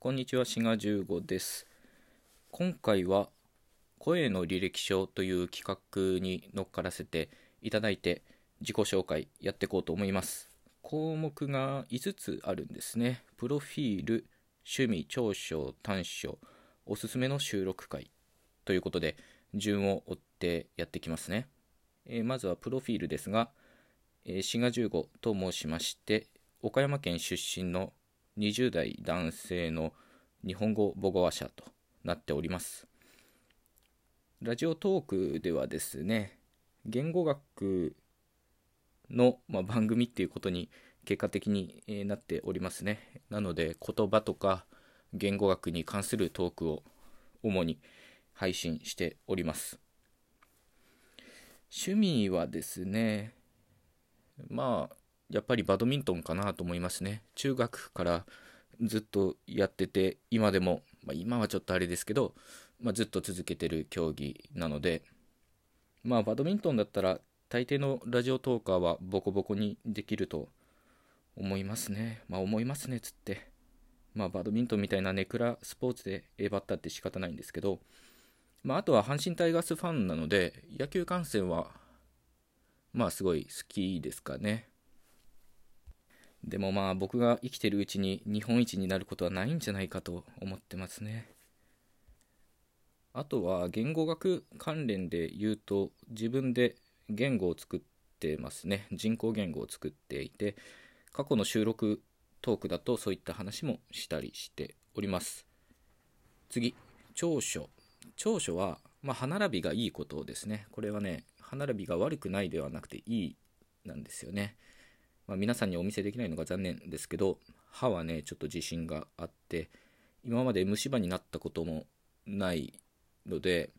こんにちは、志賀15です。今回は、声の履歴書という企画に乗っからせていただいて、自己紹介やっていこうと思います。項目が5つあるんですね。プロフィール、趣味、長所、短所、おすすめの収録会ということで、順を追ってやっていきますね。えーまずはプロフィールですが、えー志賀15と申しまして岡山県出身の20代男性の日本語母語話者となっております。ラジオトークではですね言語学の、まあ、番組っていうことに結果的に、えーなっておりますね。なので言葉とか言語学に関するトークを主に配信しております。趣味はですねまあやっぱりバドミントンかなと思いますね。中学からずっとやってて今でも、まあ、今はちょっとあれですけど、まあ、ずっと続けてる競技なのでまあバドミントンだったら大抵のラジオトーカーはボコボコにできると思いますね。まあ思いますねつって。まあバドミントンみたいなネクラスポーツでえばったって仕方ないんですけどまああとは阪神タイガースファンなので野球観戦はまあすごい好きですかね。でもまあ僕が生きてるうちに日本一になることはないんじゃないかと思ってますね。あとは言語学関連で言うと自分で言語を作ってますね。人工言語を作っていて過去の収録トークだとそういった話もしたりしております。次長所。長所は、まあ、歯並びがいいことですね。これはね歯並びが悪くないではなくていいなんですよね、まあ、皆さんにお見せできないのが残念ですけど歯はねちょっと自信があって今まで虫歯になったこともないので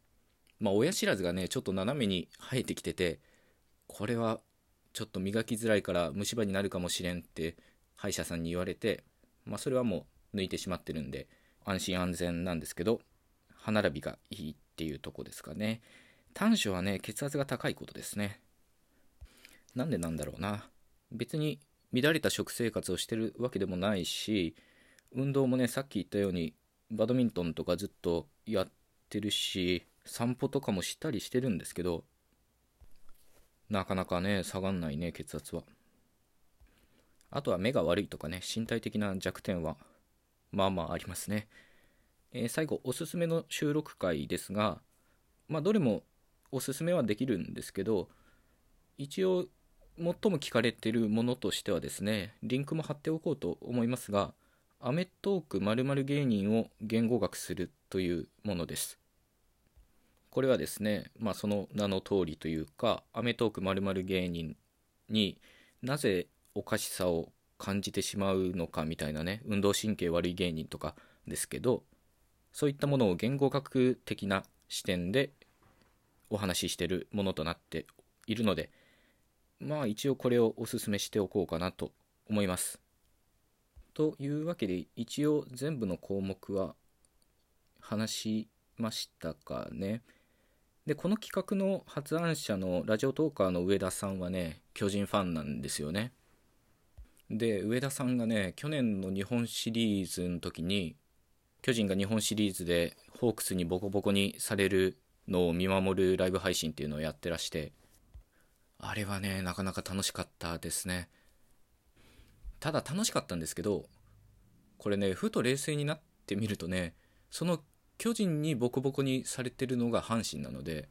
まあ親知らずがねちょっと斜めに生えてきててこれはちょっと磨きづらいから虫歯になるかもしれんって歯医者さんに言われてまあそれはもう抜いてしまってるんで安心安全なんですけど歯並びがいいっていうとこですかね。短所はね血圧が高いことですね。なんでなんだろうな。別に乱れた食生活をしてるわけでもないし運動もねさっき言ったようにバドミントンとかずっとやってるし散歩とかもしたりしてるんですけどなかなかね下がんないね血圧は。あとは目が悪いとかね身体的な弱点はまあまあありますね。えー最後おすすめの収録回ですがまあどれもおすすめはできるんですけど一応最も聞かれてるものとしてはですねリンクも貼っておこうと思いますが「アメトーク〇〇芸人を言語学する」というものです。これはですね、まあ、その名の通りというか「アメトーーク〇〇芸人」になぜおかしさを感じてしまうのかみたいなね運動神経悪い芸人とかですけどそういったものを言語学的な視点でお話ししてるものとなっているのでまあ一応これをおすすめしておこうかなと思います。というわけで一応全部の項目は話しましたかね。でこの企画の発案者のラジオトーカーの上田さんはね巨人ファンなんですよね。で上田さんがね去年の日本シリーズの時に巨人が日本シリーズでホークスにボコボコにされるのを見守るライブ配信っていうのをやってらしてあれはねなかなか楽しかったですね。ただ楽しかったんですけどこれねふと冷静になってみるとねその巨人にボコボコにされてるのが阪神なので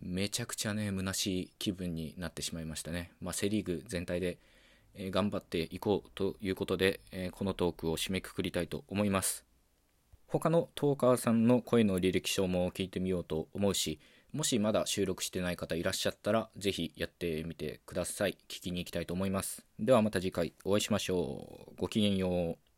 めちゃくちゃね虚しい気分になってしまいましたね。まあセ・リーグ全体でえー頑張っていこうということで、えーこのトークを締めくくりたいと思います。他のトーカーさんの声の履歴書も聞いてみようと思うしもしまだ収録してない方いらっしゃったらぜひやってみてください。聞きに行きたいと思います。ではまた次回お会いしましょう。ごきげんよう。